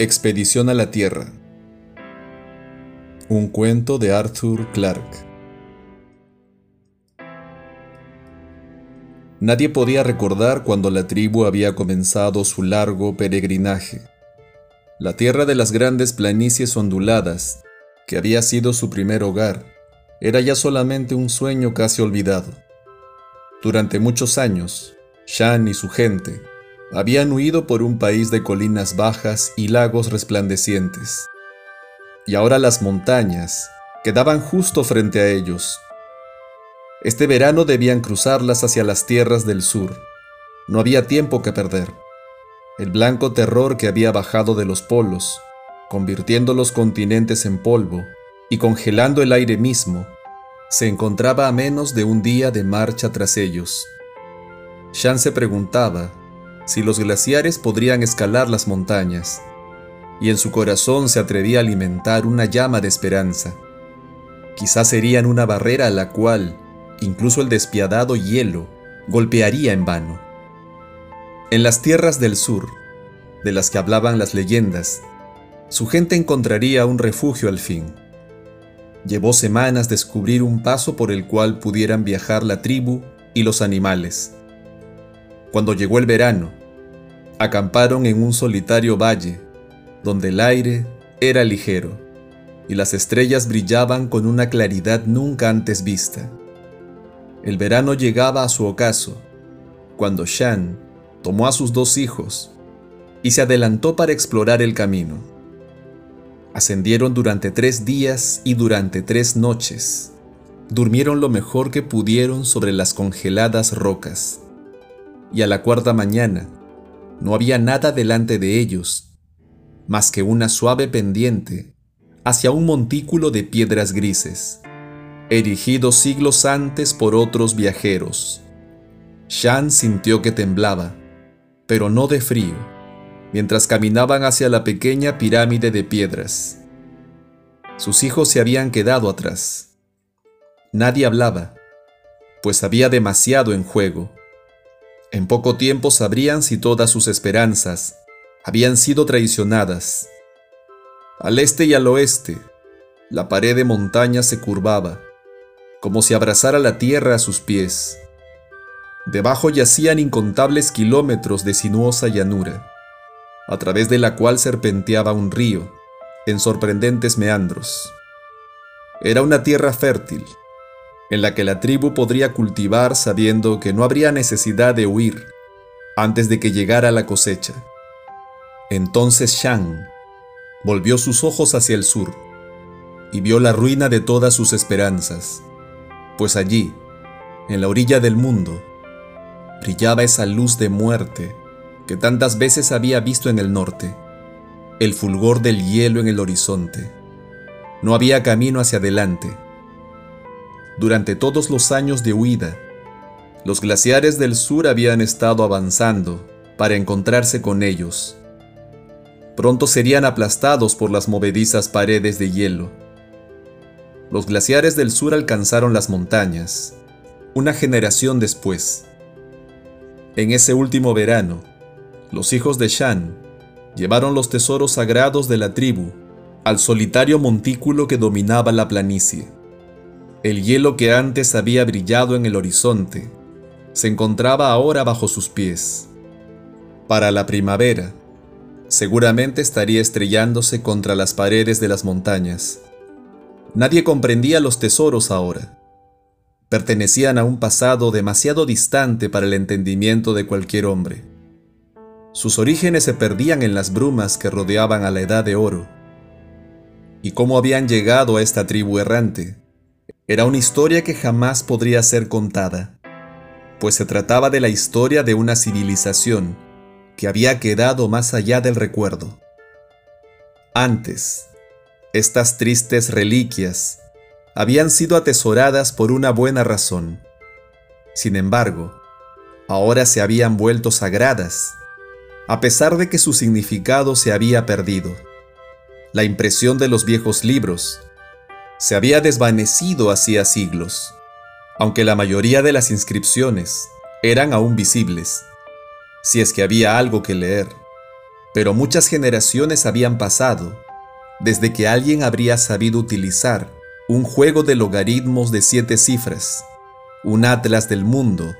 Expedición a la Tierra. Un cuento de Arthur Clarke. Nadie podía recordar cuando la tribu había comenzado su largo peregrinaje. La tierra de las grandes planicies onduladas, que había sido su primer hogar, era ya solamente un sueño casi olvidado. Durante muchos años, Shan y su gente habían huido por un país de colinas bajas y lagos resplandecientes. Y ahora las montañas quedaban justo frente a ellos. Este verano debían cruzarlas hacia las tierras del sur. No había tiempo que perder. El blanco terror que había bajado de los polos, convirtiendo los continentes en polvo y congelando el aire mismo, se encontraba a menos de un día de marcha tras ellos. Shan se preguntaba si los glaciares podrían escalar las montañas, y en su corazón se atrevía a alimentar una llama de esperanza. Quizás serían una barrera a la cual incluso el despiadado hielo golpearía en vano. En las tierras del sur, de las que hablaban las leyendas, su gente encontraría un refugio al fin. Llevó semanas descubrir un paso por el cual pudieran viajar la tribu y los animales. Cuando llegó el verano, acamparon en un solitario valle, donde el aire era ligero y las estrellas brillaban con una claridad nunca antes vista. El verano llegaba a su ocaso, cuando Shan tomó a sus dos hijos y se adelantó para explorar el camino. Ascendieron durante tres días y durante tres noches. Durmieron lo mejor que pudieron sobre las congeladas rocas. Y a la cuarta mañana, no había nada delante de ellos, más que una suave pendiente hacia un montículo de piedras grises, erigido siglos antes por otros viajeros. Shan sintió que temblaba, pero no de frío, mientras caminaban hacia la pequeña pirámide de piedras. Sus hijos se habían quedado atrás. Nadie hablaba, pues había demasiado en juego. En poco tiempo sabrían si todas sus esperanzas habían sido traicionadas. Al este y al oeste, la pared de montaña se curvaba, como si abrazara la tierra a sus pies. Debajo yacían incontables kilómetros de sinuosa llanura, a través de la cual serpenteaba un río, en sorprendentes meandros. Era una tierra fértil, en la que la tribu podría cultivar sabiendo que no habría necesidad de huir antes de que llegara la cosecha. Entonces Shang volvió sus ojos hacia el sur y vio la ruina de todas sus esperanzas, pues allí, en la orilla del mundo, brillaba esa luz de muerte que tantas veces había visto en el norte, el fulgor del hielo en el horizonte. No había camino hacia adelante durante todos los años de huida, los glaciares del sur habían estado avanzando para encontrarse con ellos. Pronto serían aplastados por las movedizas paredes de hielo. Los glaciares del sur alcanzaron las montañas, una generación después. En ese último verano, los hijos de Shan llevaron los tesoros sagrados de la tribu al solitario montículo que dominaba la planicie. El hielo que antes había brillado en el horizonte se encontraba ahora bajo sus pies. Para la primavera, seguramente estaría estrellándose contra las paredes de las montañas. Nadie comprendía los tesoros ahora. Pertenecían a un pasado demasiado distante para el entendimiento de cualquier hombre. Sus orígenes se perdían en las brumas que rodeaban a la Edad de Oro. ¿Y cómo habían llegado a esta tribu errante? Era una historia que jamás podría ser contada, pues se trataba de la historia de una civilización que había quedado más allá del recuerdo. Antes, estas tristes reliquias habían sido atesoradas por una buena razón. Sin embargo, ahora se habían vuelto sagradas, a pesar de que su significado se había perdido. La impresión de los viejos libros se había desvanecido hacía siglos, aunque la mayoría de las inscripciones eran aún visibles, si es que había algo que leer. Pero muchas generaciones habían pasado desde que alguien habría sabido utilizar un juego de logaritmos de siete cifras, un atlas del mundo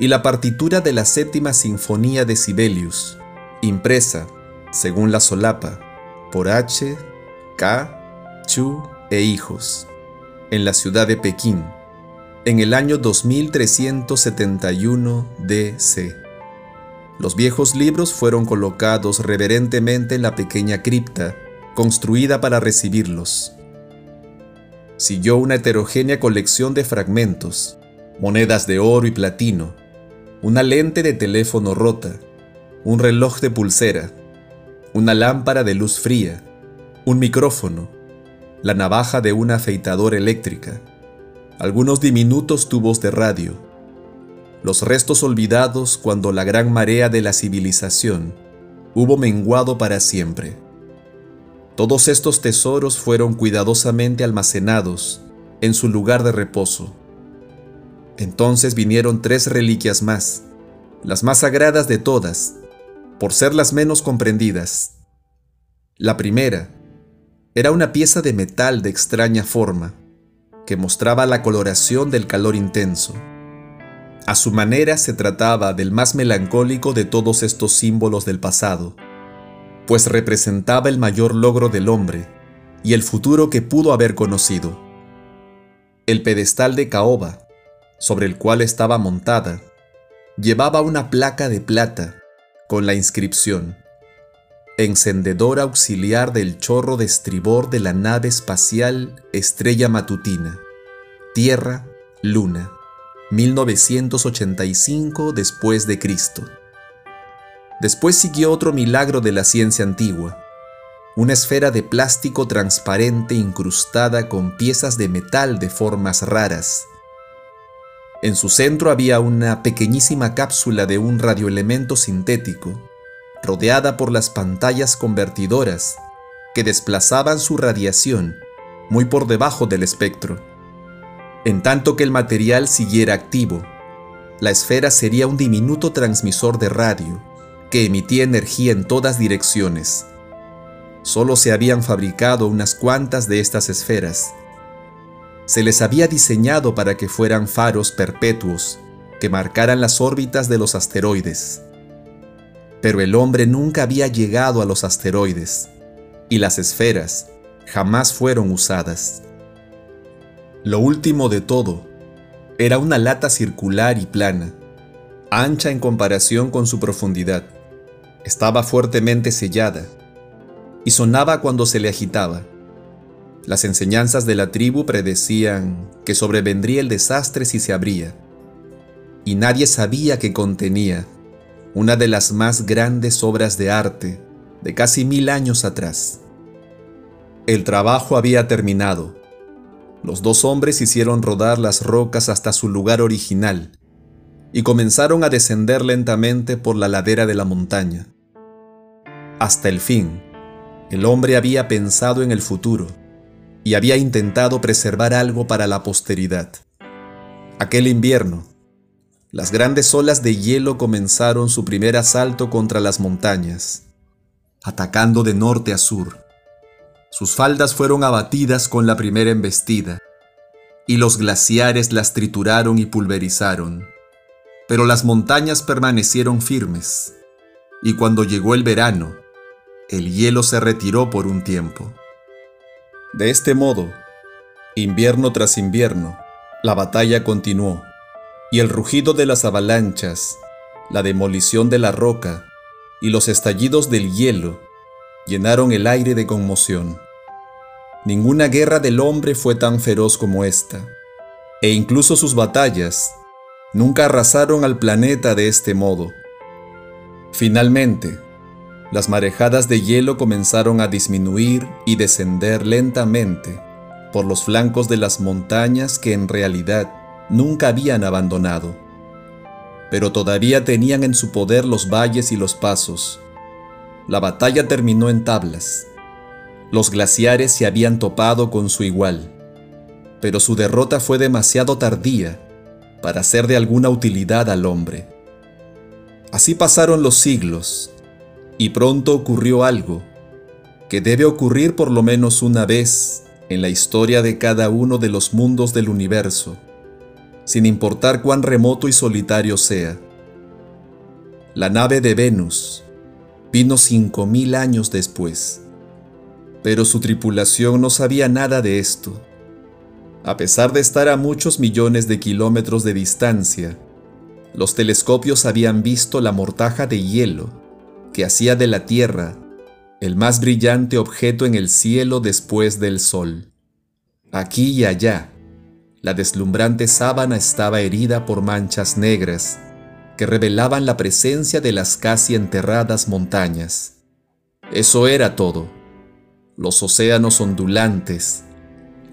y la partitura de la séptima sinfonía de Sibelius, impresa, según la solapa, por H, K, Chu e hijos, en la ciudad de Pekín, en el año 2371 DC. Los viejos libros fueron colocados reverentemente en la pequeña cripta construida para recibirlos. Siguió una heterogénea colección de fragmentos, monedas de oro y platino, una lente de teléfono rota, un reloj de pulsera, una lámpara de luz fría, un micrófono, la navaja de una afeitadora eléctrica, algunos diminutos tubos de radio, los restos olvidados cuando la gran marea de la civilización hubo menguado para siempre. Todos estos tesoros fueron cuidadosamente almacenados en su lugar de reposo. Entonces vinieron tres reliquias más, las más sagradas de todas, por ser las menos comprendidas. La primera era una pieza de metal de extraña forma, que mostraba la coloración del calor intenso. A su manera se trataba del más melancólico de todos estos símbolos del pasado, pues representaba el mayor logro del hombre y el futuro que pudo haber conocido. El pedestal de caoba, sobre el cual estaba montada, llevaba una placa de plata con la inscripción Encendedor auxiliar del chorro de estribor de la nave espacial Estrella Matutina, Tierra, Luna, 1985 después de Cristo. Después siguió otro milagro de la ciencia antigua, una esfera de plástico transparente incrustada con piezas de metal de formas raras. En su centro había una pequeñísima cápsula de un radioelemento sintético, rodeada por las pantallas convertidoras que desplazaban su radiación muy por debajo del espectro. En tanto que el material siguiera activo, la esfera sería un diminuto transmisor de radio que emitía energía en todas direcciones. Solo se habían fabricado unas cuantas de estas esferas. Se les había diseñado para que fueran faros perpetuos que marcaran las órbitas de los asteroides pero el hombre nunca había llegado a los asteroides, y las esferas jamás fueron usadas. Lo último de todo era una lata circular y plana, ancha en comparación con su profundidad. Estaba fuertemente sellada y sonaba cuando se le agitaba. Las enseñanzas de la tribu predecían que sobrevendría el desastre si se abría, y nadie sabía qué contenía una de las más grandes obras de arte de casi mil años atrás. El trabajo había terminado. Los dos hombres hicieron rodar las rocas hasta su lugar original y comenzaron a descender lentamente por la ladera de la montaña. Hasta el fin, el hombre había pensado en el futuro y había intentado preservar algo para la posteridad. Aquel invierno, las grandes olas de hielo comenzaron su primer asalto contra las montañas, atacando de norte a sur. Sus faldas fueron abatidas con la primera embestida, y los glaciares las trituraron y pulverizaron. Pero las montañas permanecieron firmes, y cuando llegó el verano, el hielo se retiró por un tiempo. De este modo, invierno tras invierno, la batalla continuó y el rugido de las avalanchas, la demolición de la roca y los estallidos del hielo llenaron el aire de conmoción. Ninguna guerra del hombre fue tan feroz como esta, e incluso sus batallas nunca arrasaron al planeta de este modo. Finalmente, las marejadas de hielo comenzaron a disminuir y descender lentamente por los flancos de las montañas que en realidad nunca habían abandonado, pero todavía tenían en su poder los valles y los pasos. La batalla terminó en tablas. Los glaciares se habían topado con su igual, pero su derrota fue demasiado tardía para ser de alguna utilidad al hombre. Así pasaron los siglos, Y pronto ocurrió algo que debe ocurrir por lo menos una vez en la historia de cada uno de los mundos del universo, sin importar cuán remoto y solitario sea. La nave de Venus vino cinco mil años después, pero su tripulación no sabía nada de esto. A pesar de estar a muchos millones de kilómetros de distancia, los telescopios habían visto la mortaja de hielo que hacía de la Tierra el más brillante objeto en el cielo después del sol. Aquí y allá, la deslumbrante sábana estaba herida por manchas negras que revelaban la presencia de las casi enterradas montañas. Eso era todo. Los océanos ondulantes,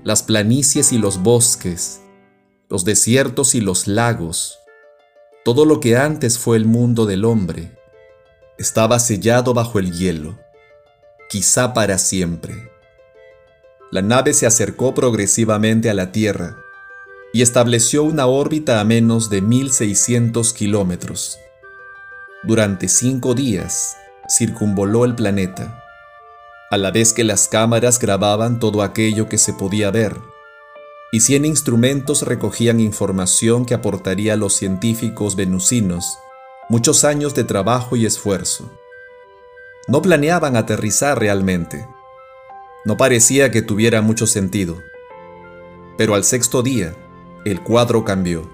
las planicies y los bosques, los desiertos y los lagos, todo lo que antes fue el mundo del hombre, estaba sellado bajo el hielo quizá para siempre. La nave se acercó progresivamente a la Tierra y estableció una órbita a menos de 1.600 kilómetros. Durante cinco días circunvoló el planeta, a la vez que las cámaras grababan todo aquello que se podía ver, y 100 instrumentos recogían información que aportaría a los científicos venusinos muchos años de trabajo y esfuerzo. No planeaban aterrizar realmente. No parecía que tuviera mucho sentido. Pero al sexto día, el cuadro cambió.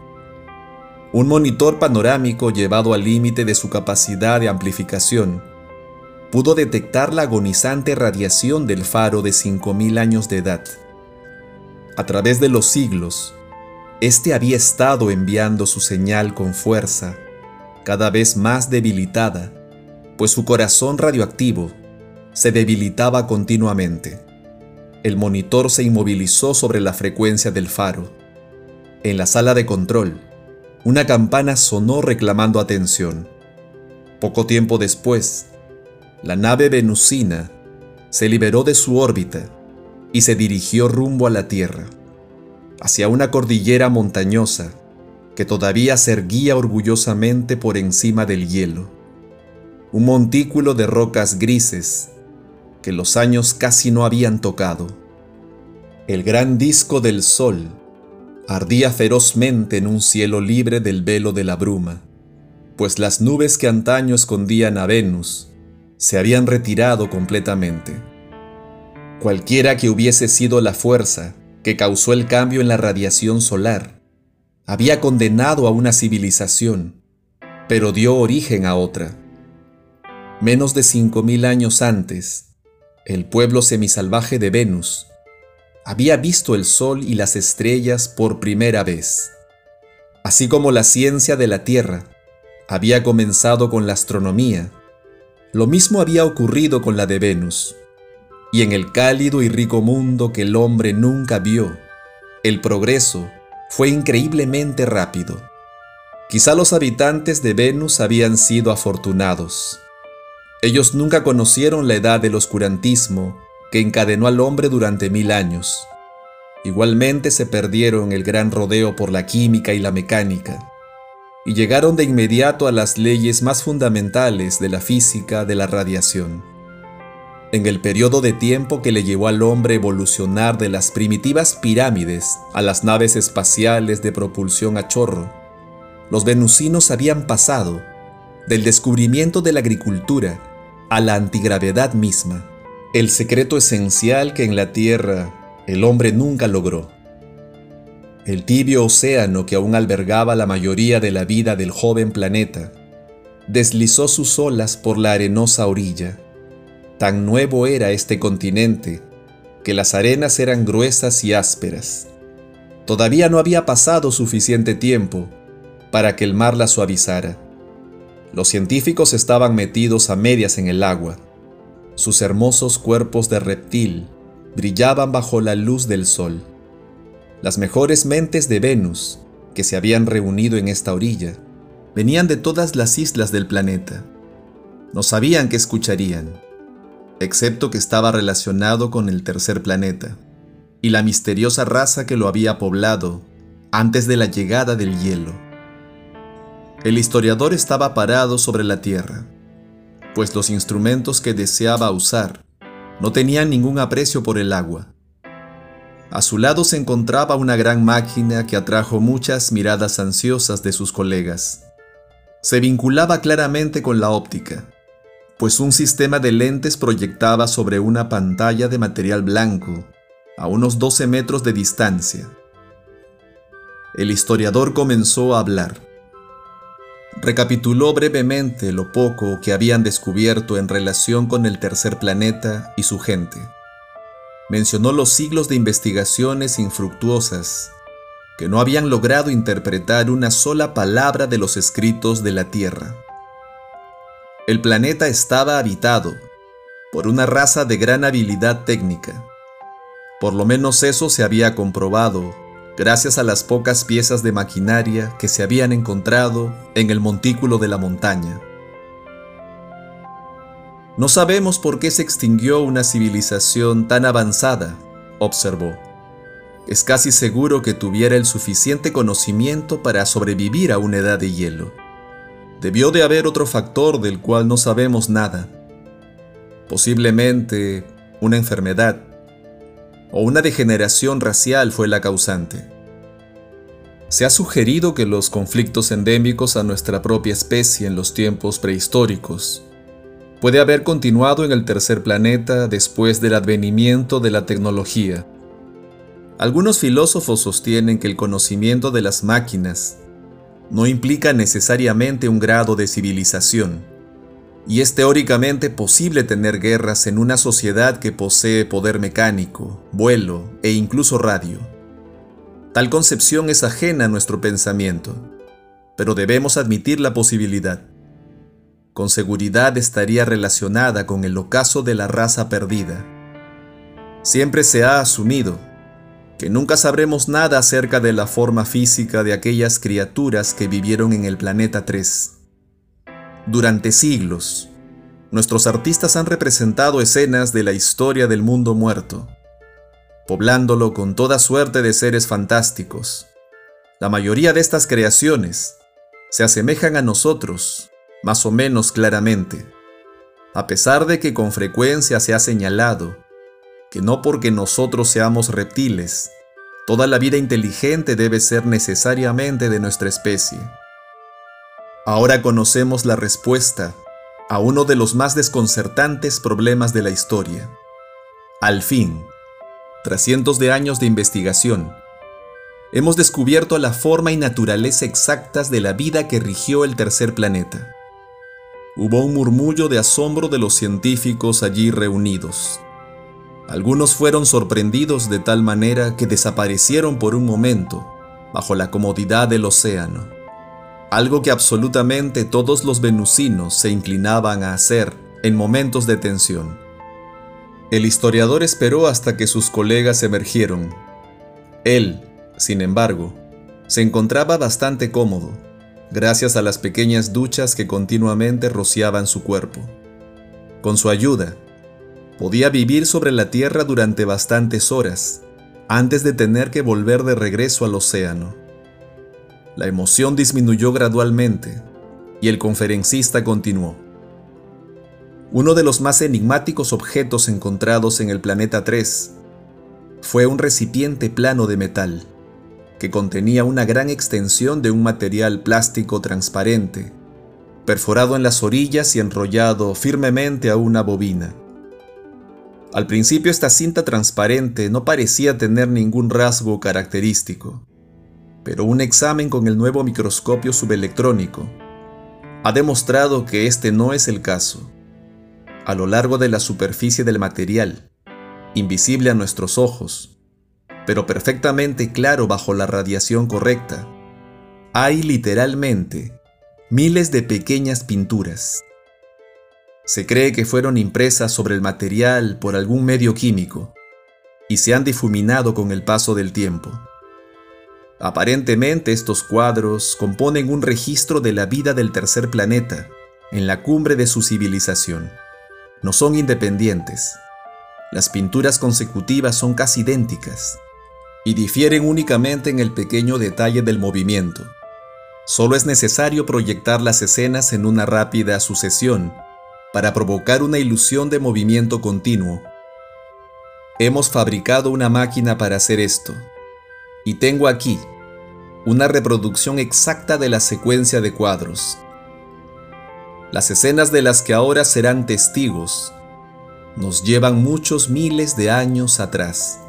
Un monitor panorámico llevado al límite de su capacidad de amplificación pudo detectar la agonizante radiación del faro de 5.000 años de edad. A través de los siglos, este había estado enviando su señal con fuerza, cada vez más debilitada, pues su corazón radioactivo se debilitaba continuamente. El monitor se inmovilizó sobre la frecuencia del faro. En la sala de control, una campana sonó reclamando atención. Poco tiempo después, la nave venusina se liberó de su órbita y se dirigió rumbo a la Tierra, hacia una cordillera montañosa que todavía se erguía orgullosamente por encima del hielo un montículo de rocas grises que los años casi no habían tocado. El gran disco del sol ardía ferozmente en un cielo libre del velo de la bruma, pues las nubes que antaño escondían a Venus se habían retirado completamente. Cualquiera que hubiese sido la fuerza que causó el cambio en la radiación solar, había condenado a una civilización, pero dio origen a otra. Menos de 5.000 años antes, el pueblo semisalvaje de Venus había visto el sol y las estrellas por primera vez. Así como la ciencia de la Tierra había comenzado con la astronomía, lo mismo había ocurrido con la de Venus. Y en el cálido y rico mundo que el hombre nunca vio, el progreso fue increíblemente rápido. Quizá los habitantes de Venus habían sido afortunados ellos nunca conocieron la edad del oscurantismo que encadenó al hombre durante mil años. Igualmente se perdieron el gran rodeo por la química y la mecánica, y llegaron de inmediato a las leyes más fundamentales de la física de la radiación. En el periodo de tiempo que le llevó al hombre evolucionar de las primitivas pirámides a las naves espaciales de propulsión a chorro, los venusinos habían pasado del descubrimiento de la agricultura a la antigravedad misma, el secreto esencial que en la Tierra el hombre nunca logró. El tibio océano que aún albergaba la mayoría de la vida del joven planeta, deslizó sus olas por la arenosa orilla. Tan nuevo era este continente que las arenas eran gruesas y ásperas. Todavía no había pasado suficiente tiempo para que el mar la suavizara. Los científicos estaban metidos a medias en el agua. Sus hermosos cuerpos de reptil brillaban bajo la luz del sol. Las mejores mentes de Venus, que se habían reunido en esta orilla, venían de todas las islas del planeta. No sabían qué escucharían, excepto que estaba relacionado con el tercer planeta y la misteriosa raza que lo había poblado antes de la llegada del hielo. El historiador estaba parado sobre la tierra, pues los instrumentos que deseaba usar no tenían ningún aprecio por el agua. A su lado se encontraba una gran máquina que atrajo muchas miradas ansiosas de sus colegas. Se vinculaba claramente con la óptica, pues un sistema de lentes proyectaba sobre una pantalla de material blanco, a unos 12 metros de distancia. El historiador comenzó a hablar. Recapituló brevemente lo poco que habían descubierto en relación con el tercer planeta y su gente. Mencionó los siglos de investigaciones infructuosas que no habían logrado interpretar una sola palabra de los escritos de la Tierra. El planeta estaba habitado por una raza de gran habilidad técnica. Por lo menos eso se había comprobado gracias a las pocas piezas de maquinaria que se habían encontrado en el montículo de la montaña. No sabemos por qué se extinguió una civilización tan avanzada, observó. Es casi seguro que tuviera el suficiente conocimiento para sobrevivir a una edad de hielo. Debió de haber otro factor del cual no sabemos nada. Posiblemente una enfermedad, o una degeneración racial fue la causante. Se ha sugerido que los conflictos endémicos a nuestra propia especie en los tiempos prehistóricos puede haber continuado en el tercer planeta después del advenimiento de la tecnología. Algunos filósofos sostienen que el conocimiento de las máquinas no implica necesariamente un grado de civilización, y es teóricamente posible tener guerras en una sociedad que posee poder mecánico, vuelo e incluso radio. Tal concepción es ajena a nuestro pensamiento, pero debemos admitir la posibilidad. Con seguridad estaría relacionada con el ocaso de la raza perdida. Siempre se ha asumido que nunca sabremos nada acerca de la forma física de aquellas criaturas que vivieron en el planeta 3 durante siglos, nuestros artistas han representado escenas de la historia del mundo muerto, poblándolo con toda suerte de seres fantásticos. La mayoría de estas creaciones se asemejan a nosotros, más o menos claramente, a pesar de que con frecuencia se ha señalado que no porque nosotros seamos reptiles, toda la vida inteligente debe ser necesariamente de nuestra especie. Ahora conocemos la respuesta a uno de los más desconcertantes problemas de la historia. Al fin, tras cientos de años de investigación, hemos descubierto la forma y naturaleza exactas de la vida que rigió el tercer planeta. Hubo un murmullo de asombro de los científicos allí reunidos. Algunos fueron sorprendidos de tal manera que desaparecieron por un momento bajo la comodidad del océano algo que absolutamente todos los venusinos se inclinaban a hacer en momentos de tensión. El historiador esperó hasta que sus colegas emergieron. Él, sin embargo, se encontraba bastante cómodo, gracias a las pequeñas duchas que continuamente rociaban su cuerpo. Con su ayuda, podía vivir sobre la tierra durante bastantes horas, antes de tener que volver de regreso al océano. La emoción disminuyó gradualmente y el conferencista continuó. Uno de los más enigmáticos objetos encontrados en el planeta 3 fue un recipiente plano de metal que contenía una gran extensión de un material plástico transparente, perforado en las orillas y enrollado firmemente a una bobina. Al principio esta cinta transparente no parecía tener ningún rasgo característico pero un examen con el nuevo microscopio subelectrónico ha demostrado que este no es el caso. A lo largo de la superficie del material, invisible a nuestros ojos, pero perfectamente claro bajo la radiación correcta, hay literalmente miles de pequeñas pinturas. Se cree que fueron impresas sobre el material por algún medio químico y se han difuminado con el paso del tiempo. Aparentemente estos cuadros componen un registro de la vida del tercer planeta, en la cumbre de su civilización. No son independientes. Las pinturas consecutivas son casi idénticas y difieren únicamente en el pequeño detalle del movimiento. Solo es necesario proyectar las escenas en una rápida sucesión para provocar una ilusión de movimiento continuo. Hemos fabricado una máquina para hacer esto, y tengo aquí una reproducción exacta de la secuencia de cuadros. Las escenas de las que ahora serán testigos nos llevan muchos miles de años atrás,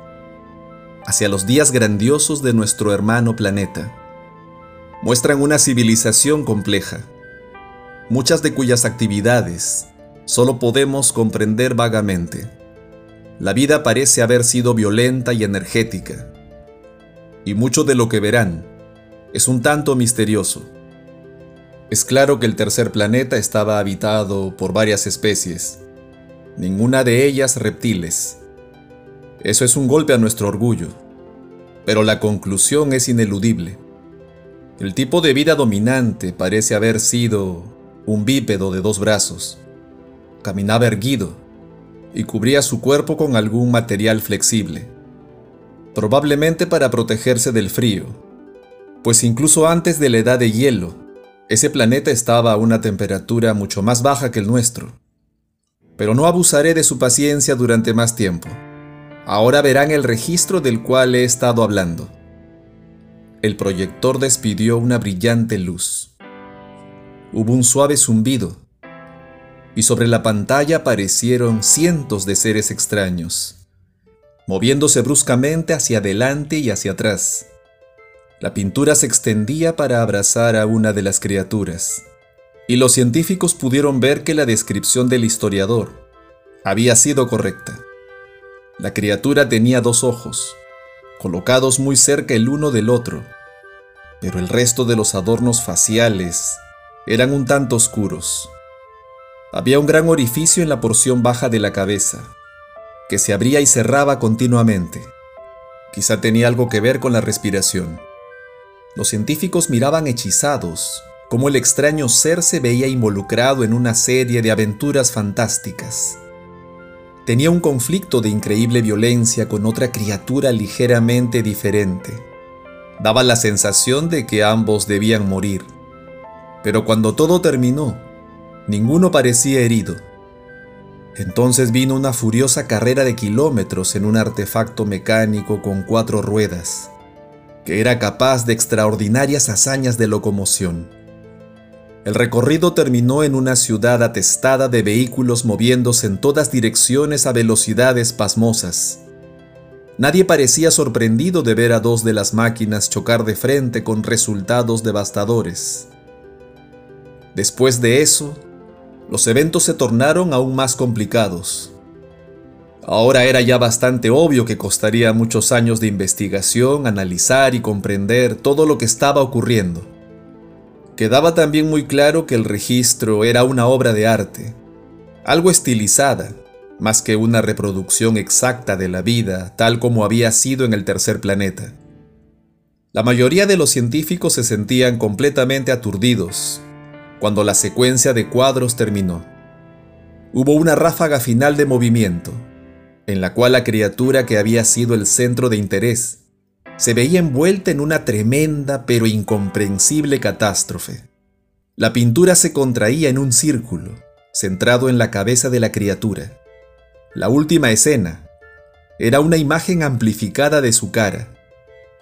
hacia los días grandiosos de nuestro hermano planeta. Muestran una civilización compleja, muchas de cuyas actividades solo podemos comprender vagamente. La vida parece haber sido violenta y energética, y mucho de lo que verán es un tanto misterioso. Es claro que el tercer planeta estaba habitado por varias especies, ninguna de ellas reptiles. Eso es un golpe a nuestro orgullo, pero la conclusión es ineludible. El tipo de vida dominante parece haber sido un bípedo de dos brazos, caminaba erguido y cubría su cuerpo con algún material flexible, probablemente para protegerse del frío, pues incluso antes de la edad de hielo, ese planeta estaba a una temperatura mucho más baja que el nuestro. Pero no abusaré de su paciencia durante más tiempo. Ahora verán el registro del cual he estado hablando. El proyector despidió una brillante luz. Hubo un suave zumbido y sobre la pantalla aparecieron cientos de seres extraños, moviéndose bruscamente hacia adelante y hacia atrás. La pintura se extendía para abrazar a una de las criaturas, y los científicos pudieron ver que la descripción del historiador había sido correcta. La criatura tenía dos ojos, colocados muy cerca el uno del otro, pero el resto de los adornos faciales eran un tanto oscuros. Había un gran orificio en la porción baja de la cabeza, que se abría y cerraba continuamente. Quizá tenía algo que ver con la respiración. Los científicos miraban hechizados cómo el extraño ser se veía involucrado en una serie de aventuras fantásticas. Tenía un conflicto de increíble violencia con otra criatura ligeramente diferente. Daba la sensación de que ambos debían morir. Pero cuando todo terminó, Ninguno parecía herido. Entonces vino una furiosa carrera de kilómetros en un artefacto mecánico con cuatro ruedas, que era capaz de extraordinarias hazañas de locomoción. El recorrido terminó en una ciudad atestada de vehículos moviéndose en todas direcciones a velocidades pasmosas. Nadie parecía sorprendido de ver a dos de las máquinas chocar de frente con resultados devastadores. Después de eso, los eventos se tornaron aún más complicados. Ahora era ya bastante obvio que costaría muchos años de investigación, analizar y comprender todo lo que estaba ocurriendo. Quedaba también muy claro que el registro era una obra de arte, algo estilizada, más que una reproducción exacta de la vida tal como había sido en el tercer planeta. La mayoría de los científicos se sentían completamente aturdidos cuando la secuencia de cuadros terminó. Hubo una ráfaga final de movimiento, en la cual la criatura que había sido el centro de interés se veía envuelta en una tremenda pero incomprensible catástrofe. La pintura se contraía en un círculo, centrado en la cabeza de la criatura. La última escena era una imagen amplificada de su cara,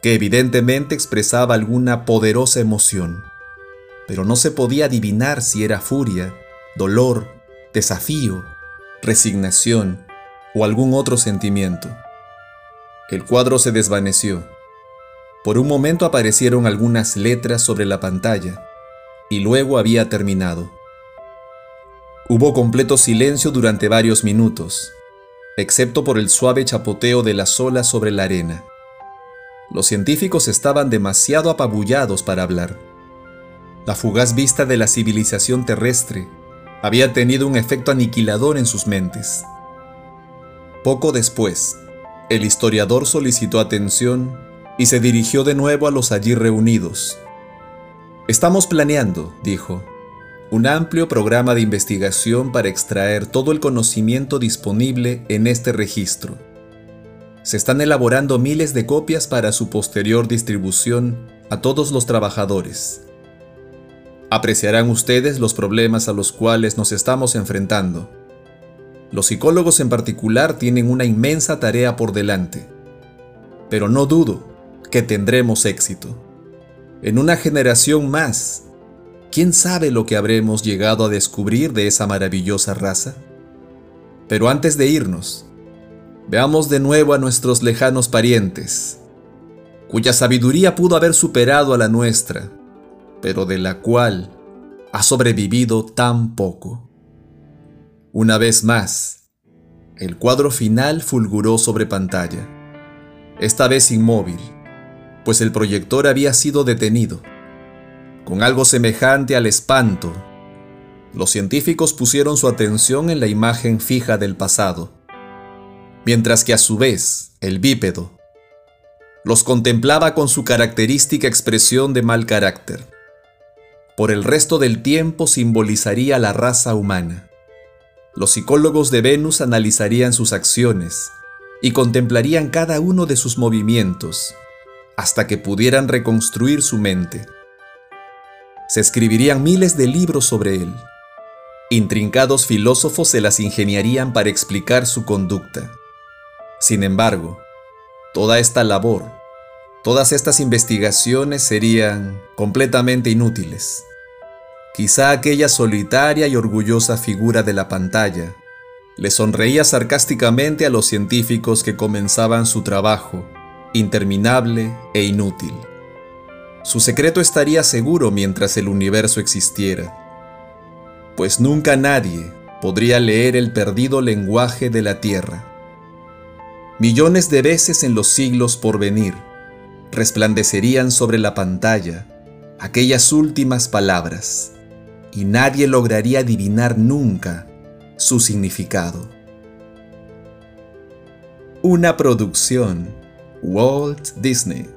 que evidentemente expresaba alguna poderosa emoción pero no se podía adivinar si era furia, dolor, desafío, resignación o algún otro sentimiento. El cuadro se desvaneció. Por un momento aparecieron algunas letras sobre la pantalla y luego había terminado. Hubo completo silencio durante varios minutos, excepto por el suave chapoteo de las olas sobre la arena. Los científicos estaban demasiado apabullados para hablar. La fugaz vista de la civilización terrestre había tenido un efecto aniquilador en sus mentes. Poco después, el historiador solicitó atención y se dirigió de nuevo a los allí reunidos. Estamos planeando, dijo, un amplio programa de investigación para extraer todo el conocimiento disponible en este registro. Se están elaborando miles de copias para su posterior distribución a todos los trabajadores. Apreciarán ustedes los problemas a los cuales nos estamos enfrentando. Los psicólogos en particular tienen una inmensa tarea por delante, pero no dudo que tendremos éxito. En una generación más, ¿quién sabe lo que habremos llegado a descubrir de esa maravillosa raza? Pero antes de irnos, veamos de nuevo a nuestros lejanos parientes, cuya sabiduría pudo haber superado a la nuestra, pero de la cual ha sobrevivido tan poco. Una vez más, el cuadro final fulguró sobre pantalla, esta vez inmóvil, pues el proyector había sido detenido. Con algo semejante al espanto, los científicos pusieron su atención en la imagen fija del pasado, mientras que a su vez el bípedo los contemplaba con su característica expresión de mal carácter por el resto del tiempo simbolizaría la raza humana. Los psicólogos de Venus analizarían sus acciones y contemplarían cada uno de sus movimientos hasta que pudieran reconstruir su mente. Se escribirían miles de libros sobre él. Intrincados filósofos se las ingeniarían para explicar su conducta. Sin embargo, toda esta labor todas estas investigaciones serían completamente inútiles. Quizá aquella solitaria y orgullosa figura de la pantalla le sonreía sarcásticamente a los científicos que comenzaban su trabajo, interminable e inútil. Su secreto estaría seguro mientras el universo existiera, pues nunca nadie podría leer el perdido lenguaje de la Tierra. Millones de veces en los siglos por venir, resplandecerían sobre la pantalla aquellas últimas palabras y nadie lograría adivinar nunca su significado. Una producción Walt Disney